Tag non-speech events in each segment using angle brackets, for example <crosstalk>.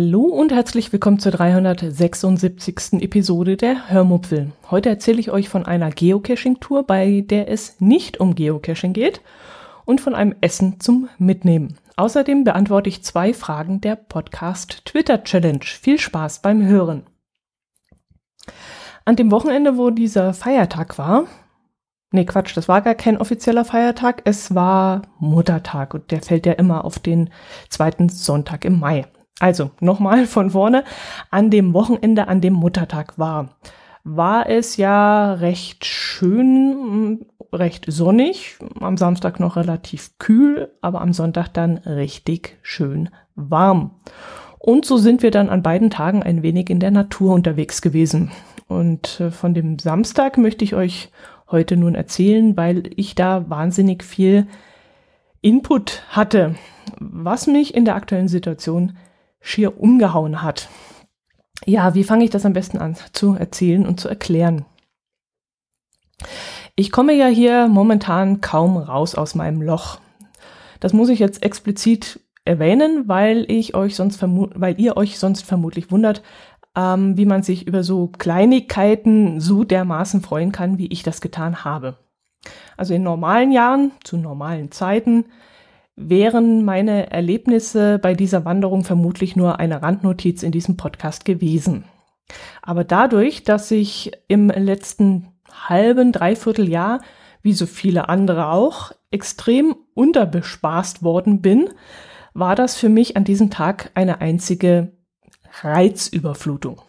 Hallo und herzlich willkommen zur 376. Episode der Hörmupfel. Heute erzähle ich euch von einer Geocaching-Tour, bei der es nicht um Geocaching geht und von einem Essen zum Mitnehmen. Außerdem beantworte ich zwei Fragen der Podcast Twitter Challenge. Viel Spaß beim Hören. An dem Wochenende, wo dieser Feiertag war, nee Quatsch, das war gar kein offizieller Feiertag, es war Muttertag und der fällt ja immer auf den zweiten Sonntag im Mai. Also nochmal von vorne. An dem Wochenende, an dem Muttertag war, war es ja recht schön, recht sonnig. Am Samstag noch relativ kühl, aber am Sonntag dann richtig schön warm. Und so sind wir dann an beiden Tagen ein wenig in der Natur unterwegs gewesen. Und äh, von dem Samstag möchte ich euch heute nun erzählen, weil ich da wahnsinnig viel Input hatte, was mich in der aktuellen Situation schier umgehauen hat. Ja, wie fange ich das am besten an zu erzählen und zu erklären? Ich komme ja hier momentan kaum raus aus meinem Loch. Das muss ich jetzt explizit erwähnen, weil ich euch sonst weil ihr euch sonst vermutlich wundert, ähm, wie man sich über so Kleinigkeiten so dermaßen freuen kann, wie ich das getan habe. Also in normalen Jahren, zu normalen Zeiten, wären meine Erlebnisse bei dieser Wanderung vermutlich nur eine Randnotiz in diesem Podcast gewesen. Aber dadurch, dass ich im letzten halben, dreiviertel Jahr, wie so viele andere auch, extrem unterbespaßt worden bin, war das für mich an diesem Tag eine einzige Reizüberflutung.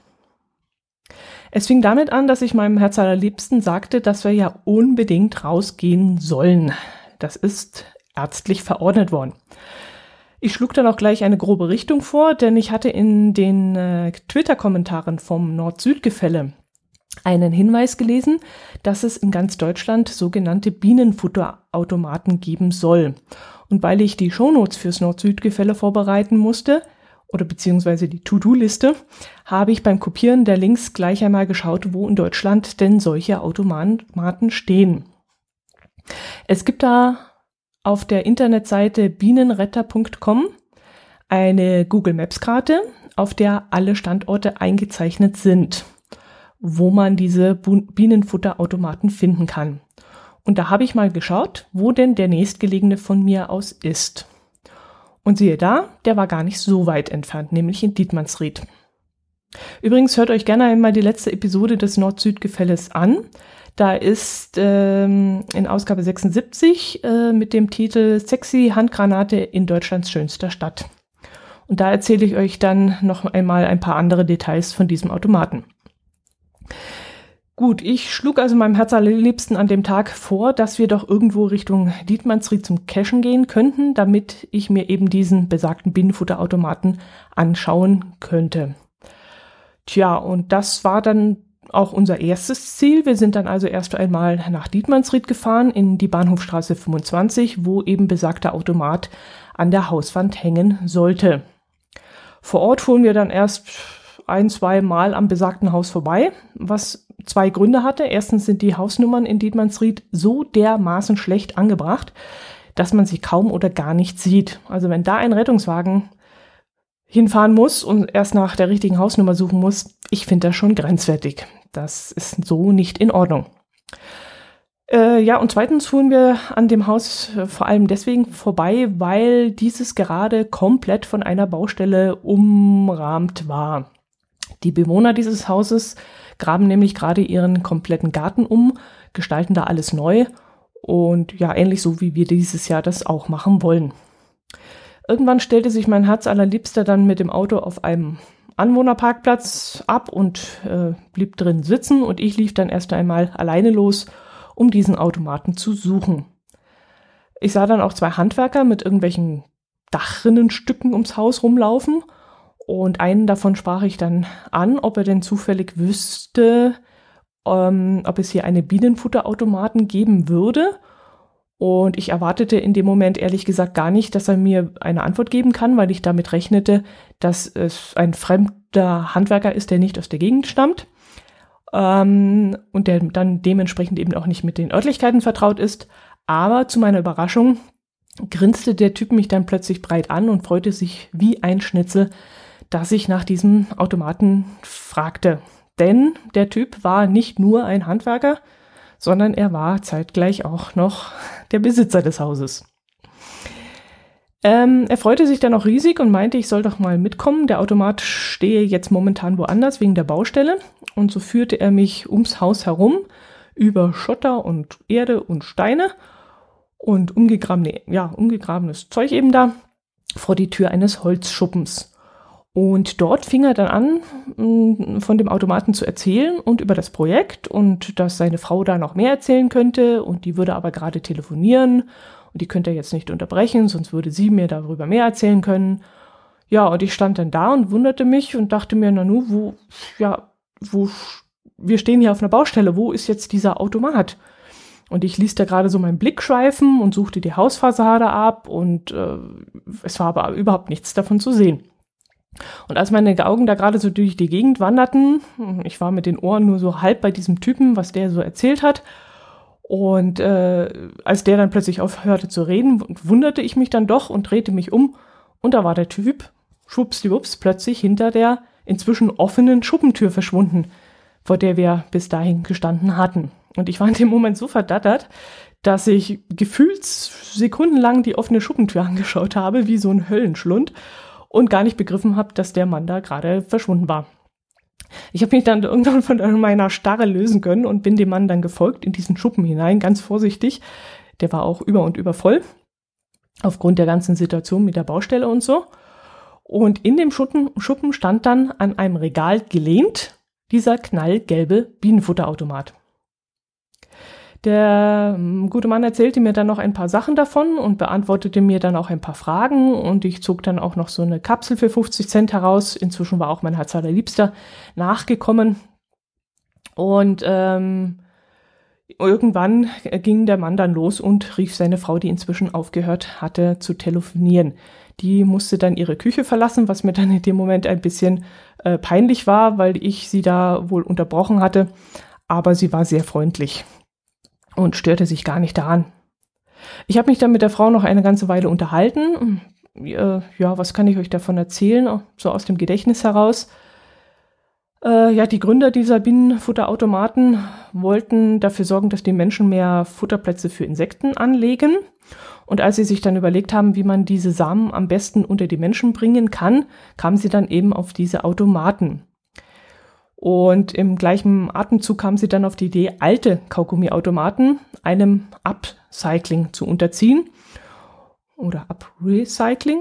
Es fing damit an, dass ich meinem Herz allerliebsten sagte, dass wir ja unbedingt rausgehen sollen. Das ist ärztlich verordnet worden. Ich schlug dann auch gleich eine grobe Richtung vor, denn ich hatte in den äh, Twitter-Kommentaren vom Nord-Süd-Gefälle einen Hinweis gelesen, dass es in ganz Deutschland sogenannte Bienenfutterautomaten geben soll. Und weil ich die Shownotes fürs Nord-Süd-Gefälle vorbereiten musste, oder beziehungsweise die To-Do-Liste, habe ich beim Kopieren der Links gleich einmal geschaut, wo in Deutschland denn solche Automaten stehen. Es gibt da auf der Internetseite bienenretter.com eine Google Maps Karte, auf der alle Standorte eingezeichnet sind, wo man diese Bienenfutterautomaten finden kann. Und da habe ich mal geschaut, wo denn der nächstgelegene von mir aus ist. Und siehe da, der war gar nicht so weit entfernt, nämlich in Dietmannsried. Übrigens hört euch gerne einmal die letzte Episode des Nord-Süd-Gefälles an. Da ist ähm, in Ausgabe 76 äh, mit dem Titel Sexy Handgranate in Deutschlands schönster Stadt. Und da erzähle ich euch dann noch einmal ein paar andere Details von diesem Automaten. Gut, ich schlug also meinem Herz allerliebsten an dem Tag vor, dass wir doch irgendwo Richtung Dietmannsried zum Cashen gehen könnten, damit ich mir eben diesen besagten Bienenfutterautomaten anschauen könnte. Tja, und das war dann auch unser erstes Ziel. Wir sind dann also erst einmal nach Dietmannsried gefahren in die Bahnhofstraße 25, wo eben besagter Automat an der Hauswand hängen sollte. Vor Ort fuhren wir dann erst ein, zwei Mal am besagten Haus vorbei, was zwei Gründe hatte. Erstens sind die Hausnummern in Dietmannsried so dermaßen schlecht angebracht, dass man sie kaum oder gar nicht sieht. Also wenn da ein Rettungswagen hinfahren muss und erst nach der richtigen Hausnummer suchen muss, ich finde das schon grenzwertig. Das ist so nicht in Ordnung. Äh, ja, und zweitens fuhren wir an dem Haus äh, vor allem deswegen vorbei, weil dieses gerade komplett von einer Baustelle umrahmt war. Die Bewohner dieses Hauses graben nämlich gerade ihren kompletten Garten um, gestalten da alles neu und ja, ähnlich so wie wir dieses Jahr das auch machen wollen. Irgendwann stellte sich mein Herz allerliebster dann mit dem Auto auf einem Anwohnerparkplatz ab und äh, blieb drin sitzen und ich lief dann erst einmal alleine los, um diesen Automaten zu suchen. Ich sah dann auch zwei Handwerker mit irgendwelchen Dachrinnenstücken ums Haus rumlaufen und einen davon sprach ich dann an, ob er denn zufällig wüsste, ähm, ob es hier eine Bienenfutterautomaten geben würde. Und ich erwartete in dem Moment ehrlich gesagt gar nicht, dass er mir eine Antwort geben kann, weil ich damit rechnete, dass es ein fremder Handwerker ist, der nicht aus der Gegend stammt ähm, und der dann dementsprechend eben auch nicht mit den Örtlichkeiten vertraut ist. Aber zu meiner Überraschung grinste der Typ mich dann plötzlich breit an und freute sich wie ein Schnitzel, dass ich nach diesem Automaten fragte. Denn der Typ war nicht nur ein Handwerker, sondern er war zeitgleich auch noch der Besitzer des Hauses. Ähm, er freute sich dann auch riesig und meinte, ich soll doch mal mitkommen. Der Automat stehe jetzt momentan woanders wegen der Baustelle. Und so führte er mich ums Haus herum, über Schotter und Erde und Steine und umgegrabene, ja, umgegrabenes Zeug eben da vor die Tür eines Holzschuppens. Und dort fing er dann an, mm, von dem Automaten zu erzählen und über das Projekt und dass seine Frau da noch mehr erzählen könnte und die würde aber gerade telefonieren und die könnte er jetzt nicht unterbrechen, sonst würde sie mir darüber mehr erzählen können. Ja, und ich stand dann da und wunderte mich und dachte mir, na nu, wo, ja, wo, wir stehen hier auf einer Baustelle, wo ist jetzt dieser Automat? Und ich ließ da gerade so meinen Blick schweifen und suchte die Hausfassade ab und äh, es war aber überhaupt nichts davon zu sehen. Und als meine Augen da gerade so durch die Gegend wanderten, ich war mit den Ohren nur so halb bei diesem Typen, was der so erzählt hat. Und äh, als der dann plötzlich aufhörte zu reden, wunderte ich mich dann doch und drehte mich um. Und da war der Typ, schwuppsdiwupps, plötzlich hinter der inzwischen offenen Schuppentür verschwunden, vor der wir bis dahin gestanden hatten. Und ich war in dem Moment so verdattert, dass ich gefühlt sekundenlang die offene Schuppentür angeschaut habe, wie so ein Höllenschlund und gar nicht begriffen habe, dass der Mann da gerade verschwunden war. Ich habe mich dann irgendwann von meiner Starre lösen können und bin dem Mann dann gefolgt in diesen Schuppen hinein, ganz vorsichtig. Der war auch über und über voll, aufgrund der ganzen Situation mit der Baustelle und so. Und in dem Schuppen, Schuppen stand dann an einem Regal gelehnt dieser knallgelbe Bienenfutterautomat. Der ähm, gute Mann erzählte mir dann noch ein paar Sachen davon und beantwortete mir dann auch ein paar Fragen und ich zog dann auch noch so eine Kapsel für 50 Cent heraus. Inzwischen war auch mein Herz allerliebster nachgekommen und ähm, irgendwann ging der Mann dann los und rief seine Frau, die inzwischen aufgehört hatte zu telefonieren. Die musste dann ihre Küche verlassen, was mir dann in dem Moment ein bisschen äh, peinlich war, weil ich sie da wohl unterbrochen hatte. Aber sie war sehr freundlich und störte sich gar nicht daran. Ich habe mich dann mit der Frau noch eine ganze Weile unterhalten. Äh, ja, was kann ich euch davon erzählen? So aus dem Gedächtnis heraus. Äh, ja, die Gründer dieser Bienenfutterautomaten wollten dafür sorgen, dass die Menschen mehr Futterplätze für Insekten anlegen. Und als sie sich dann überlegt haben, wie man diese Samen am besten unter die Menschen bringen kann, kamen sie dann eben auf diese Automaten. Und im gleichen Atemzug kam sie dann auf die Idee, alte Kaugummiautomaten einem Upcycling zu unterziehen. Oder Uprecycling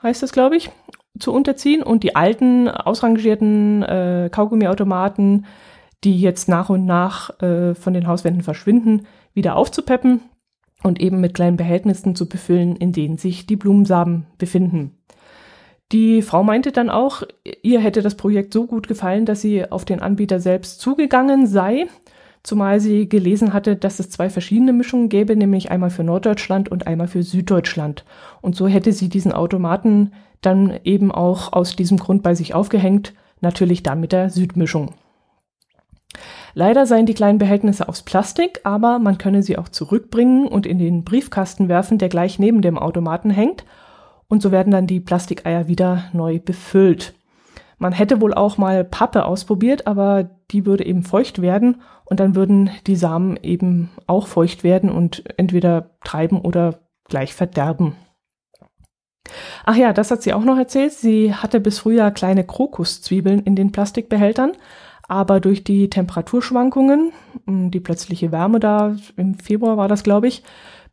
heißt das, glaube ich, zu unterziehen. Und die alten, ausrangierten äh, Kaugummiautomaten, die jetzt nach und nach äh, von den Hauswänden verschwinden, wieder aufzupeppen und eben mit kleinen Behältnissen zu befüllen, in denen sich die Blumensamen befinden. Die Frau meinte dann auch, ihr hätte das Projekt so gut gefallen, dass sie auf den Anbieter selbst zugegangen sei, zumal sie gelesen hatte, dass es zwei verschiedene Mischungen gäbe, nämlich einmal für Norddeutschland und einmal für Süddeutschland. Und so hätte sie diesen Automaten dann eben auch aus diesem Grund bei sich aufgehängt, natürlich dann mit der Südmischung. Leider seien die kleinen Behältnisse aus Plastik, aber man könne sie auch zurückbringen und in den Briefkasten werfen, der gleich neben dem Automaten hängt und so werden dann die Plastikeier wieder neu befüllt. Man hätte wohl auch mal Pappe ausprobiert, aber die würde eben feucht werden und dann würden die Samen eben auch feucht werden und entweder treiben oder gleich verderben. Ach ja, das hat sie auch noch erzählt. Sie hatte bis früher kleine Krokuszwiebeln in den Plastikbehältern, aber durch die Temperaturschwankungen, die plötzliche Wärme da, im Februar war das, glaube ich,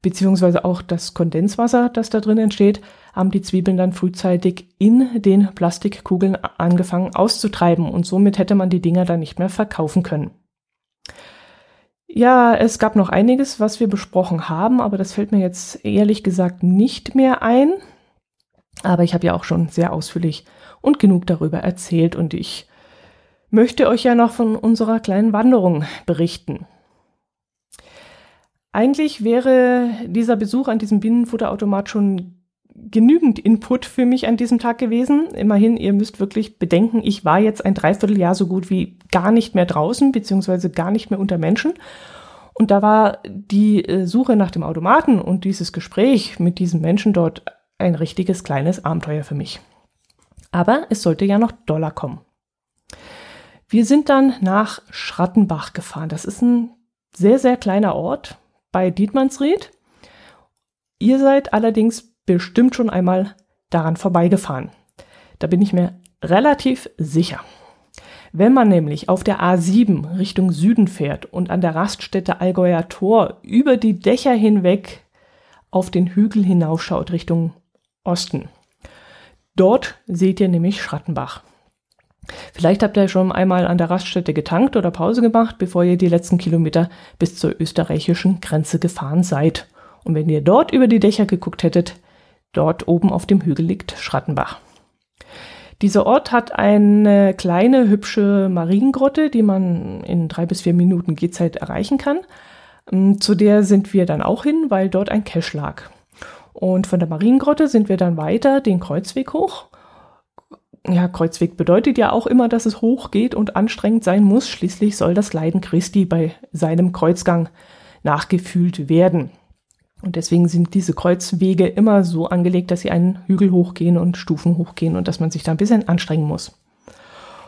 beziehungsweise auch das Kondenswasser, das da drin entsteht, haben die Zwiebeln dann frühzeitig in den Plastikkugeln angefangen auszutreiben und somit hätte man die Dinger dann nicht mehr verkaufen können. Ja, es gab noch einiges, was wir besprochen haben, aber das fällt mir jetzt ehrlich gesagt nicht mehr ein. Aber ich habe ja auch schon sehr ausführlich und genug darüber erzählt und ich möchte euch ja noch von unserer kleinen Wanderung berichten. Eigentlich wäre dieser Besuch an diesem Binnenfutterautomat schon genügend Input für mich an diesem Tag gewesen. Immerhin, ihr müsst wirklich bedenken, ich war jetzt ein Dreivierteljahr so gut wie gar nicht mehr draußen, beziehungsweise gar nicht mehr unter Menschen. Und da war die äh, Suche nach dem Automaten und dieses Gespräch mit diesen Menschen dort ein richtiges kleines Abenteuer für mich. Aber es sollte ja noch Dollar kommen. Wir sind dann nach Schrattenbach gefahren. Das ist ein sehr, sehr kleiner Ort bei Dietmannsried. Ihr seid allerdings bestimmt schon einmal daran vorbeigefahren. Da bin ich mir relativ sicher. Wenn man nämlich auf der A7 Richtung Süden fährt und an der Raststätte Allgäuer Tor über die Dächer hinweg auf den Hügel hinaufschaut Richtung Osten, dort seht ihr nämlich Schrattenbach. Vielleicht habt ihr schon einmal an der Raststätte getankt oder Pause gemacht, bevor ihr die letzten Kilometer bis zur österreichischen Grenze gefahren seid. Und wenn ihr dort über die Dächer geguckt hättet, Dort oben auf dem Hügel liegt Schrattenbach. Dieser Ort hat eine kleine, hübsche Mariengrotte, die man in drei bis vier Minuten Gehzeit erreichen kann. Ähm, zu der sind wir dann auch hin, weil dort ein Cache lag. Und von der Mariengrotte sind wir dann weiter den Kreuzweg hoch. Ja, Kreuzweg bedeutet ja auch immer, dass es hoch geht und anstrengend sein muss. Schließlich soll das Leiden Christi bei seinem Kreuzgang nachgefühlt werden. Und deswegen sind diese Kreuzwege immer so angelegt, dass sie einen Hügel hochgehen und Stufen hochgehen und dass man sich da ein bisschen anstrengen muss.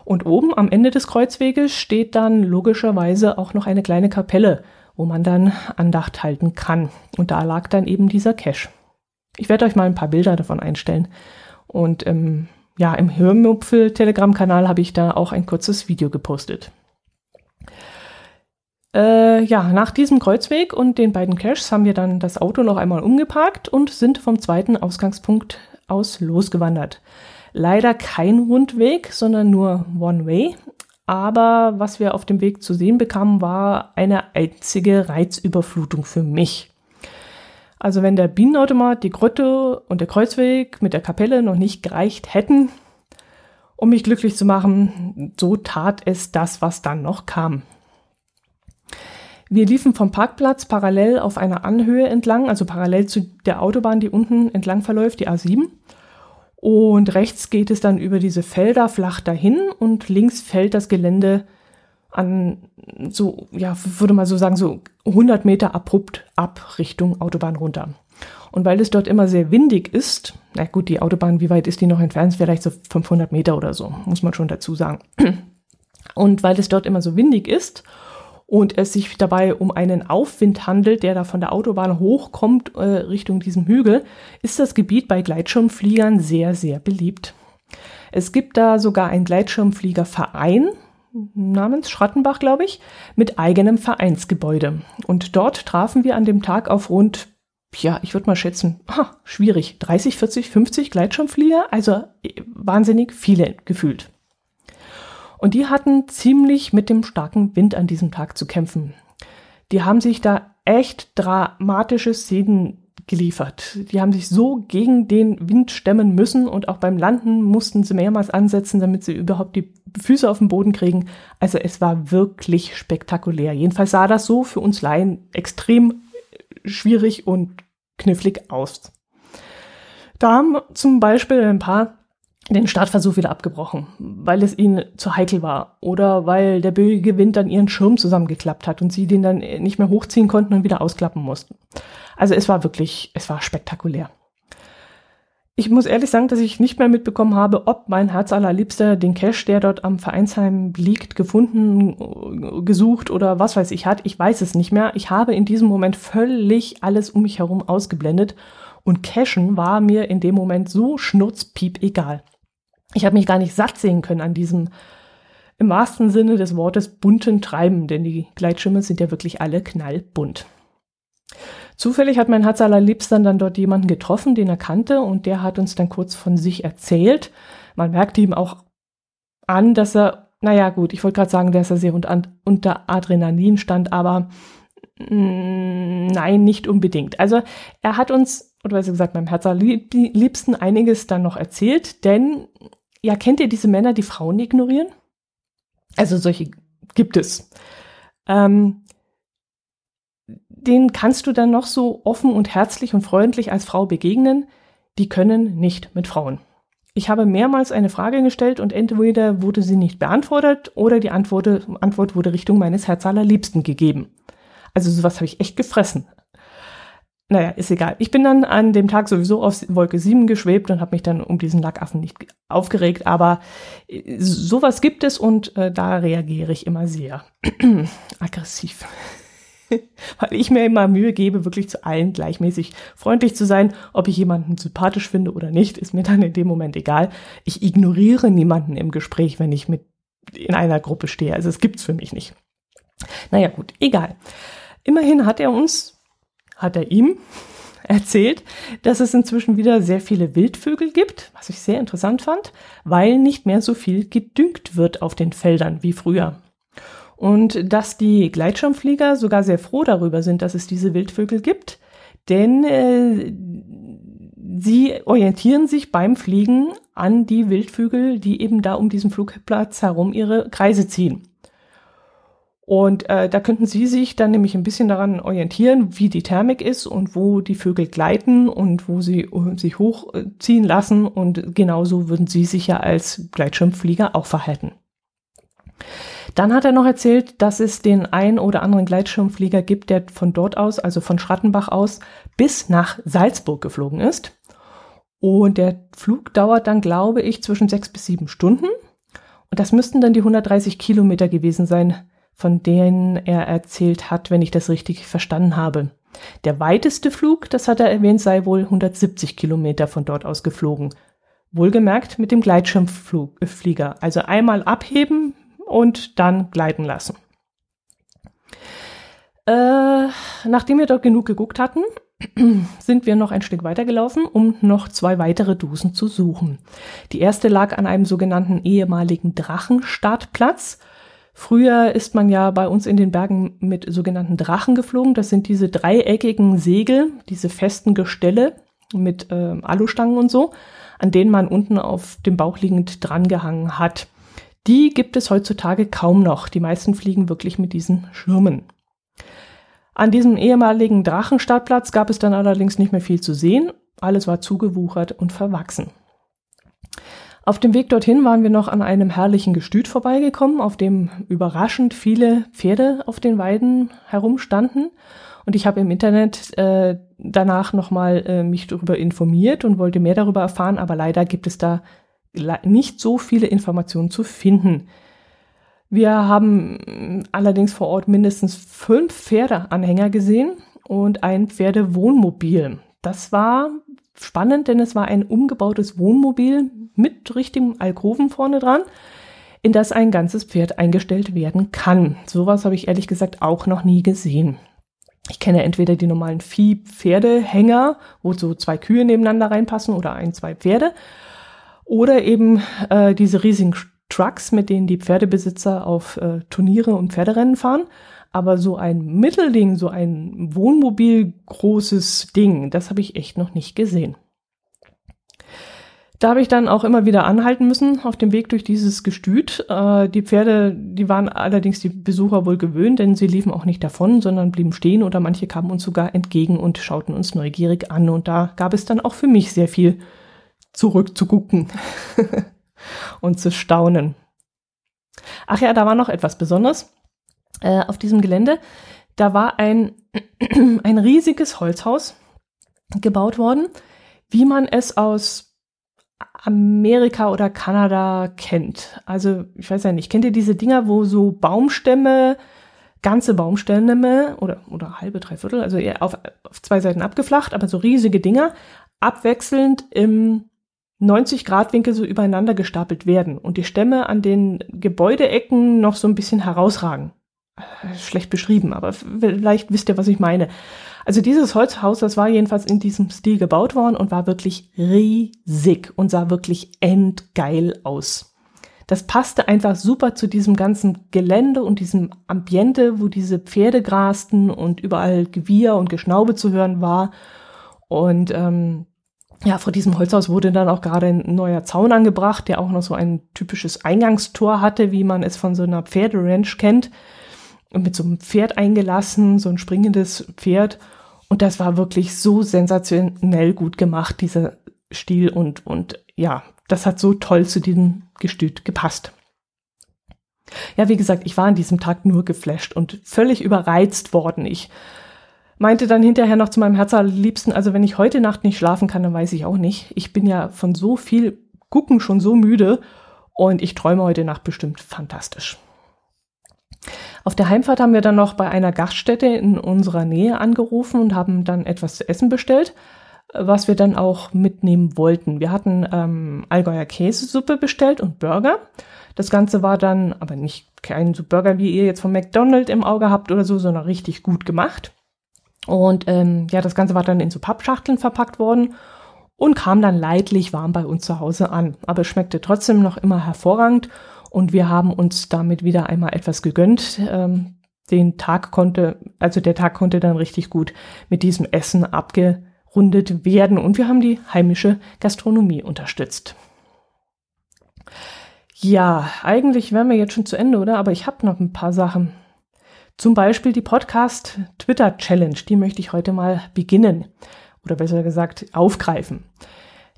Und oben am Ende des Kreuzweges steht dann logischerweise auch noch eine kleine Kapelle, wo man dann Andacht halten kann. Und da lag dann eben dieser Cache. Ich werde euch mal ein paar Bilder davon einstellen. Und ähm, ja, im Hörmupfel-Telegram-Kanal habe ich da auch ein kurzes Video gepostet. Äh, ja, nach diesem Kreuzweg und den beiden Caches haben wir dann das Auto noch einmal umgeparkt und sind vom zweiten Ausgangspunkt aus losgewandert. Leider kein Rundweg, sondern nur One Way. Aber was wir auf dem Weg zu sehen bekamen, war eine einzige Reizüberflutung für mich. Also wenn der Bienenautomat, die Grotte und der Kreuzweg mit der Kapelle noch nicht gereicht hätten, um mich glücklich zu machen, so tat es das, was dann noch kam. Wir liefen vom Parkplatz parallel auf einer Anhöhe entlang, also parallel zu der Autobahn, die unten entlang verläuft, die A7. Und rechts geht es dann über diese Felder flach dahin und links fällt das Gelände an so, ja, würde man so sagen, so 100 Meter abrupt ab Richtung Autobahn runter. Und weil es dort immer sehr windig ist, na gut, die Autobahn, wie weit ist die noch entfernt? Vielleicht so 500 Meter oder so, muss man schon dazu sagen. <clears throat> Und weil es dort immer so windig ist und es sich dabei um einen Aufwind handelt, der da von der Autobahn hochkommt äh, Richtung diesem Hügel, ist das Gebiet bei Gleitschirmfliegern sehr, sehr beliebt. Es gibt da sogar einen Gleitschirmfliegerverein namens Schrattenbach, glaube ich, mit eigenem Vereinsgebäude. Und dort trafen wir an dem Tag auf rund, ja, ich würde mal schätzen, ha, schwierig, 30, 40, 50 Gleitschirmflieger, also äh, wahnsinnig viele gefühlt. Und die hatten ziemlich mit dem starken Wind an diesem Tag zu kämpfen. Die haben sich da echt dramatische Szenen geliefert. Die haben sich so gegen den Wind stemmen müssen und auch beim Landen mussten sie mehrmals ansetzen, damit sie überhaupt die Füße auf den Boden kriegen. Also es war wirklich spektakulär. Jedenfalls sah das so für uns Laien extrem schwierig und knifflig aus. Da haben zum Beispiel ein paar den Startversuch wieder abgebrochen, weil es ihnen zu heikel war oder weil der böige Wind dann ihren Schirm zusammengeklappt hat und sie den dann nicht mehr hochziehen konnten und wieder ausklappen mussten. Also es war wirklich, es war spektakulär. Ich muss ehrlich sagen, dass ich nicht mehr mitbekommen habe, ob mein Herz allerliebster den Cash, der dort am Vereinsheim liegt, gefunden, gesucht oder was weiß ich hat. Ich weiß es nicht mehr. Ich habe in diesem Moment völlig alles um mich herum ausgeblendet und Cashen war mir in dem Moment so schnurzpiep egal ich habe mich gar nicht satt sehen können an diesem im wahrsten Sinne des Wortes bunten Treiben, denn die Gleitschirme sind ja wirklich alle knallbunt. Zufällig hat mein Herz allerliebster dann dort jemanden getroffen, den er kannte, und der hat uns dann kurz von sich erzählt. Man merkte ihm auch an, dass er, naja gut, ich wollte gerade sagen, dass er sehr unter Adrenalin stand, aber mm, nein, nicht unbedingt. Also er hat uns, oder besser gesagt, meinem Herz allerliebsten einiges dann noch erzählt, denn ja, kennt ihr diese Männer, die Frauen ignorieren? Also solche gibt es. Ähm, den kannst du dann noch so offen und herzlich und freundlich als Frau begegnen. Die können nicht mit Frauen. Ich habe mehrmals eine Frage gestellt und entweder wurde sie nicht beantwortet oder die Antwort, Antwort wurde Richtung meines Herzallerliebsten gegeben. Also sowas habe ich echt gefressen. Naja, ist egal. Ich bin dann an dem Tag sowieso auf Wolke 7 geschwebt und habe mich dann um diesen Lackaffen nicht aufgeregt, aber äh, sowas gibt es und äh, da reagiere ich immer sehr <clears throat> aggressiv. <laughs> Weil ich mir immer Mühe gebe, wirklich zu allen gleichmäßig freundlich zu sein. Ob ich jemanden sympathisch finde oder nicht, ist mir dann in dem Moment egal. Ich ignoriere niemanden im Gespräch, wenn ich mit in einer Gruppe stehe. Also es gibt's für mich nicht. Naja, gut, egal. Immerhin hat er uns, hat er ihm <laughs> erzählt, dass es inzwischen wieder sehr viele Wildvögel gibt, was ich sehr interessant fand, weil nicht mehr so viel gedüngt wird auf den Feldern wie früher. Und dass die Gleitschirmflieger sogar sehr froh darüber sind, dass es diese Wildvögel gibt, denn äh, sie orientieren sich beim Fliegen an die Wildvögel, die eben da um diesen Flugplatz herum ihre Kreise ziehen. Und äh, da könnten Sie sich dann nämlich ein bisschen daran orientieren, wie die Thermik ist und wo die Vögel gleiten und wo sie uh, sich hochziehen lassen. Und genauso würden Sie sich ja als Gleitschirmflieger auch verhalten. Dann hat er noch erzählt, dass es den ein oder anderen Gleitschirmflieger gibt, der von dort aus, also von Schrattenbach aus, bis nach Salzburg geflogen ist. Und der Flug dauert dann, glaube ich, zwischen sechs bis sieben Stunden. Und das müssten dann die 130 Kilometer gewesen sein, von denen er erzählt hat, wenn ich das richtig verstanden habe. Der weiteste Flug, das hat er erwähnt, sei wohl 170 Kilometer von dort aus geflogen. Wohlgemerkt mit dem Gleitschirmflieger. Also einmal abheben und dann gleiten lassen. Äh, nachdem wir dort genug geguckt hatten, <clears throat> sind wir noch ein Stück weiter gelaufen, um noch zwei weitere Dosen zu suchen. Die erste lag an einem sogenannten ehemaligen Drachenstartplatz Früher ist man ja bei uns in den Bergen mit sogenannten Drachen geflogen. Das sind diese dreieckigen Segel, diese festen Gestelle mit äh, Alustangen und so, an denen man unten auf dem Bauch liegend drangehangen hat. Die gibt es heutzutage kaum noch. Die meisten fliegen wirklich mit diesen Schirmen. An diesem ehemaligen Drachenstartplatz gab es dann allerdings nicht mehr viel zu sehen. Alles war zugewuchert und verwachsen. Auf dem Weg dorthin waren wir noch an einem herrlichen Gestüt vorbeigekommen, auf dem überraschend viele Pferde auf den Weiden herumstanden. Und ich habe im Internet äh, danach nochmal äh, mich darüber informiert und wollte mehr darüber erfahren, aber leider gibt es da nicht so viele Informationen zu finden. Wir haben allerdings vor Ort mindestens fünf Pferdeanhänger gesehen und ein Pferdewohnmobil. Das war spannend, denn es war ein umgebautes Wohnmobil mit richtigem Alkoven vorne dran, in das ein ganzes Pferd eingestellt werden kann. Sowas habe ich ehrlich gesagt auch noch nie gesehen. Ich kenne entweder die normalen Vieh-Pferdehänger, wo so zwei Kühe nebeneinander reinpassen oder ein, zwei Pferde, oder eben äh, diese riesigen Trucks, mit denen die Pferdebesitzer auf äh, Turniere und Pferderennen fahren. Aber so ein Mittelding, so ein Wohnmobil großes Ding, das habe ich echt noch nicht gesehen. Da habe ich dann auch immer wieder anhalten müssen auf dem Weg durch dieses Gestüt. Äh, die Pferde, die waren allerdings die Besucher wohl gewöhnt, denn sie liefen auch nicht davon, sondern blieben stehen oder manche kamen uns sogar entgegen und schauten uns neugierig an. Und da gab es dann auch für mich sehr viel zurückzugucken <laughs> und zu staunen. Ach ja, da war noch etwas Besonderes äh, auf diesem Gelände. Da war ein, <clears throat> ein riesiges Holzhaus gebaut worden, wie man es aus Amerika oder Kanada kennt. Also, ich weiß ja nicht, kennt ihr diese Dinger, wo so Baumstämme, ganze Baumstämme oder, oder halbe, dreiviertel, also eher auf, auf zwei Seiten abgeflacht, aber so riesige Dinger, abwechselnd im 90 Grad Winkel so übereinander gestapelt werden und die Stämme an den Gebäudeecken noch so ein bisschen herausragen. Äh, schlecht beschrieben, aber vielleicht wisst ihr, was ich meine. Also dieses Holzhaus, das war jedenfalls in diesem Stil gebaut worden und war wirklich riesig und sah wirklich endgeil aus. Das passte einfach super zu diesem ganzen Gelände und diesem Ambiente, wo diese Pferde grasten und überall Gewieher und Geschnaube zu hören war. Und ähm, ja, vor diesem Holzhaus wurde dann auch gerade ein neuer Zaun angebracht, der auch noch so ein typisches Eingangstor hatte, wie man es von so einer Pferderanch kennt. Und mit so einem Pferd eingelassen, so ein springendes Pferd. Und das war wirklich so sensationell gut gemacht, dieser Stil. Und, und ja, das hat so toll zu diesem Gestüt gepasst. Ja, wie gesagt, ich war an diesem Tag nur geflasht und völlig überreizt worden. Ich meinte dann hinterher noch zu meinem Herzallerliebsten, also wenn ich heute Nacht nicht schlafen kann, dann weiß ich auch nicht. Ich bin ja von so viel Gucken schon so müde und ich träume heute Nacht bestimmt fantastisch. Auf der Heimfahrt haben wir dann noch bei einer Gaststätte in unserer Nähe angerufen und haben dann etwas zu essen bestellt, was wir dann auch mitnehmen wollten. Wir hatten ähm, Allgäuer Käsesuppe bestellt und Burger. Das Ganze war dann aber nicht kein so Burger, wie ihr jetzt von McDonald's im Auge habt oder so, sondern richtig gut gemacht. Und ähm, ja, das Ganze war dann in so Pappschachteln verpackt worden und kam dann leidlich warm bei uns zu Hause an. Aber es schmeckte trotzdem noch immer hervorragend und wir haben uns damit wieder einmal etwas gegönnt. Ähm, den Tag konnte, also der Tag konnte dann richtig gut mit diesem Essen abgerundet werden und wir haben die heimische Gastronomie unterstützt. Ja, eigentlich wären wir jetzt schon zu Ende, oder? Aber ich habe noch ein paar Sachen. Zum Beispiel die Podcast Twitter Challenge, die möchte ich heute mal beginnen oder besser gesagt aufgreifen.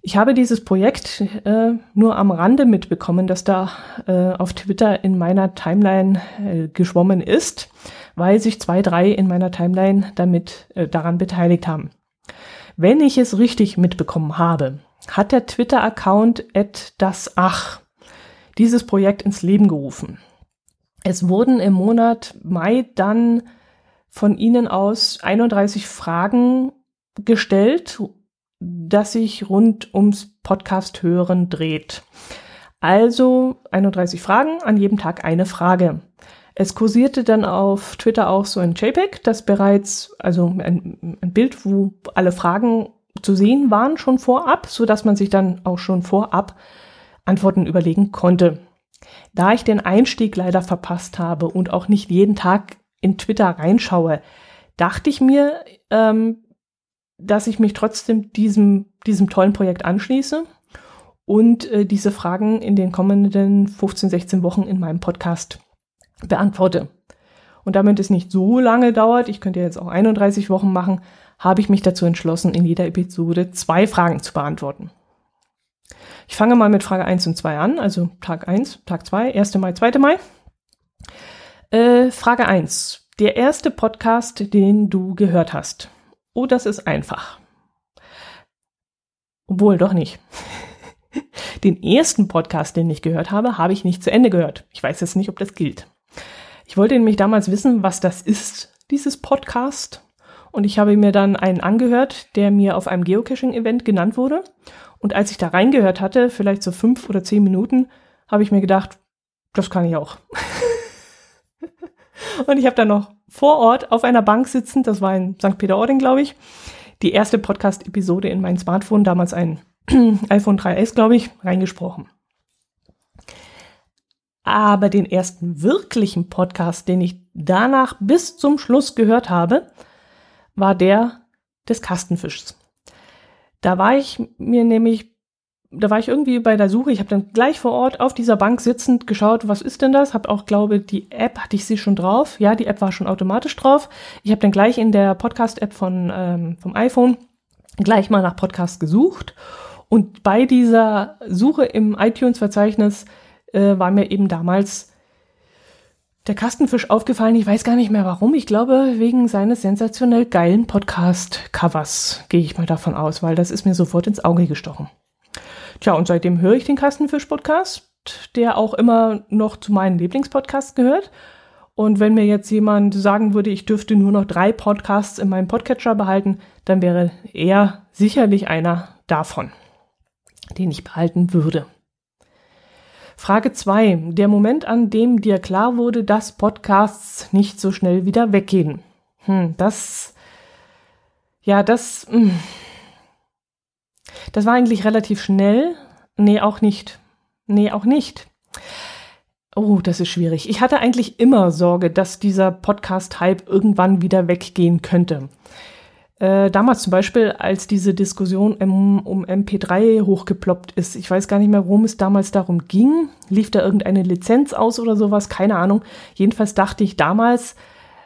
Ich habe dieses Projekt äh, nur am Rande mitbekommen, dass da äh, auf Twitter in meiner Timeline äh, geschwommen ist, weil sich zwei, drei in meiner Timeline damit äh, daran beteiligt haben. Wenn ich es richtig mitbekommen habe, hat der Twitter-Account @dasach dieses Projekt ins Leben gerufen. Es wurden im Monat Mai dann von Ihnen aus 31 Fragen gestellt, das sich rund ums Podcast hören dreht. Also 31 Fragen, an jedem Tag eine Frage. Es kursierte dann auf Twitter auch so ein JPEG, das bereits, also ein, ein Bild, wo alle Fragen zu sehen waren schon vorab, so dass man sich dann auch schon vorab Antworten überlegen konnte. Da ich den Einstieg leider verpasst habe und auch nicht jeden Tag in Twitter reinschaue, dachte ich mir, ähm, dass ich mich trotzdem diesem, diesem tollen Projekt anschließe und äh, diese Fragen in den kommenden 15, 16 Wochen in meinem Podcast beantworte. Und damit es nicht so lange dauert, ich könnte jetzt auch 31 Wochen machen, habe ich mich dazu entschlossen, in jeder Episode zwei Fragen zu beantworten. Ich fange mal mit Frage 1 und 2 an, also Tag 1, Tag 2, 1. Mai, 2. Mai. Äh, Frage 1. Der erste Podcast, den du gehört hast. Oh, das ist einfach. Obwohl, doch nicht. <laughs> Den ersten Podcast, den ich gehört habe, habe ich nicht zu Ende gehört. Ich weiß jetzt nicht, ob das gilt. Ich wollte nämlich damals wissen, was das ist, dieses Podcast. Und ich habe mir dann einen angehört, der mir auf einem Geocaching-Event genannt wurde. Und als ich da reingehört hatte, vielleicht so fünf oder zehn Minuten, habe ich mir gedacht, das kann ich auch. <laughs> und ich habe dann noch vor Ort auf einer Bank sitzend, das war in St. Peter-Ording, glaube ich, die erste Podcast-Episode in mein Smartphone, damals ein <clears throat> iPhone 3S, glaube ich, reingesprochen. Aber den ersten wirklichen Podcast, den ich danach bis zum Schluss gehört habe, war der des Kastenfischs. Da war ich mir nämlich, da war ich irgendwie bei der Suche. Ich habe dann gleich vor Ort auf dieser Bank sitzend geschaut, was ist denn das? Habe auch, glaube die App hatte ich sie schon drauf. Ja, die App war schon automatisch drauf. Ich habe dann gleich in der Podcast-App von ähm, vom iPhone gleich mal nach Podcast gesucht und bei dieser Suche im iTunes-Verzeichnis äh, war mir eben damals der Kastenfisch aufgefallen. Ich weiß gar nicht mehr warum. Ich glaube, wegen seines sensationell geilen Podcast-Covers gehe ich mal davon aus, weil das ist mir sofort ins Auge gestochen. Tja, und seitdem höre ich den Kastenfisch-Podcast, der auch immer noch zu meinen Lieblingspodcasts gehört. Und wenn mir jetzt jemand sagen würde, ich dürfte nur noch drei Podcasts in meinem Podcatcher behalten, dann wäre er sicherlich einer davon, den ich behalten würde. Frage 2. Der Moment, an dem dir klar wurde, dass Podcasts nicht so schnell wieder weggehen. Hm, das, ja, das, mh. Das war eigentlich relativ schnell. Nee, auch nicht. Nee, auch nicht. Oh, das ist schwierig. Ich hatte eigentlich immer Sorge, dass dieser Podcast-Hype irgendwann wieder weggehen könnte. Äh, damals zum Beispiel, als diese Diskussion um, um MP3 hochgeploppt ist. Ich weiß gar nicht mehr, worum es damals darum ging. Lief da irgendeine Lizenz aus oder sowas? Keine Ahnung. Jedenfalls dachte ich damals,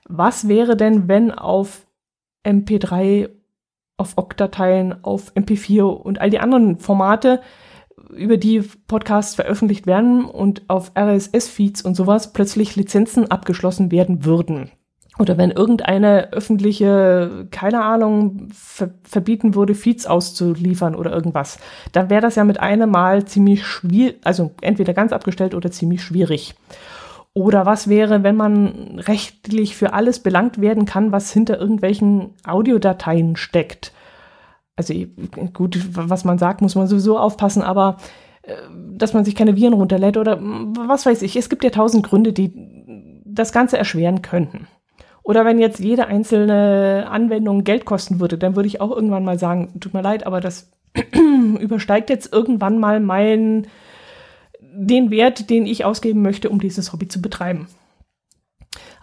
was wäre denn, wenn auf MP3, auf OGG-Dateien, auf MP4 und all die anderen Formate, über die Podcasts veröffentlicht werden und auf RSS-Feeds und sowas plötzlich Lizenzen abgeschlossen werden würden oder wenn irgendeine öffentliche, keine Ahnung, ver verbieten würde, Feeds auszuliefern oder irgendwas, dann wäre das ja mit einem Mal ziemlich schwierig, also entweder ganz abgestellt oder ziemlich schwierig. Oder was wäre, wenn man rechtlich für alles belangt werden kann, was hinter irgendwelchen Audiodateien steckt? Also gut, was man sagt, muss man sowieso aufpassen, aber äh, dass man sich keine Viren runterlädt oder was weiß ich. Es gibt ja tausend Gründe, die das Ganze erschweren könnten. Oder wenn jetzt jede einzelne Anwendung Geld kosten würde, dann würde ich auch irgendwann mal sagen, tut mir leid, aber das <clears throat> übersteigt jetzt irgendwann mal meinen, den Wert, den ich ausgeben möchte, um dieses Hobby zu betreiben.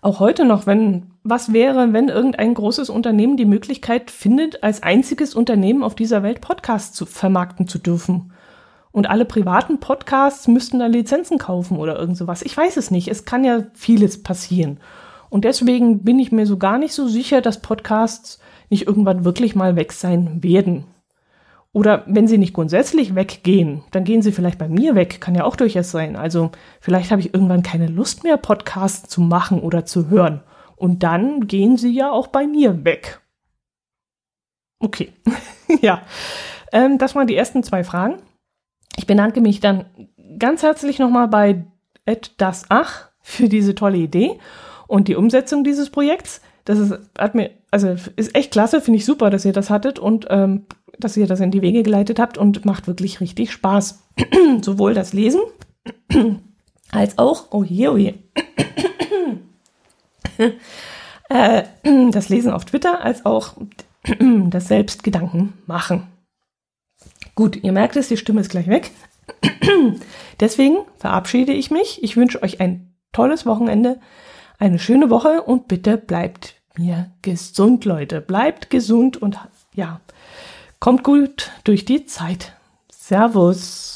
Auch heute noch, wenn, was wäre, wenn irgendein großes Unternehmen die Möglichkeit findet, als einziges Unternehmen auf dieser Welt Podcasts zu vermarkten zu dürfen? Und alle privaten Podcasts müssten da Lizenzen kaufen oder irgend sowas. Ich weiß es nicht. Es kann ja vieles passieren. Und deswegen bin ich mir so gar nicht so sicher, dass Podcasts nicht irgendwann wirklich mal weg sein werden. Oder wenn sie nicht grundsätzlich weggehen, dann gehen sie vielleicht bei mir weg, kann ja auch durchaus sein. Also vielleicht habe ich irgendwann keine Lust mehr, Podcasts zu machen oder zu hören. Und dann gehen sie ja auch bei mir weg. Okay, <laughs> ja, ähm, das waren die ersten zwei Fragen. Ich bedanke mich dann ganz herzlich nochmal bei Ed Das Ach für diese tolle Idee und die Umsetzung dieses Projekts, das ist, hat mir, also ist echt klasse, finde ich super, dass ihr das hattet und ähm, dass ihr das in die Wege geleitet habt und macht wirklich richtig Spaß. <clears throat> Sowohl das Lesen <clears throat> als auch, oh je, oh je, <clears throat> äh, das Lesen auf Twitter als auch das Selbstgedanken machen. Gut, ihr merkt es, die Stimme ist gleich weg. Deswegen verabschiede ich mich. Ich wünsche euch ein tolles Wochenende eine schöne Woche und bitte bleibt mir gesund, Leute. Bleibt gesund und ja, kommt gut durch die Zeit. Servus.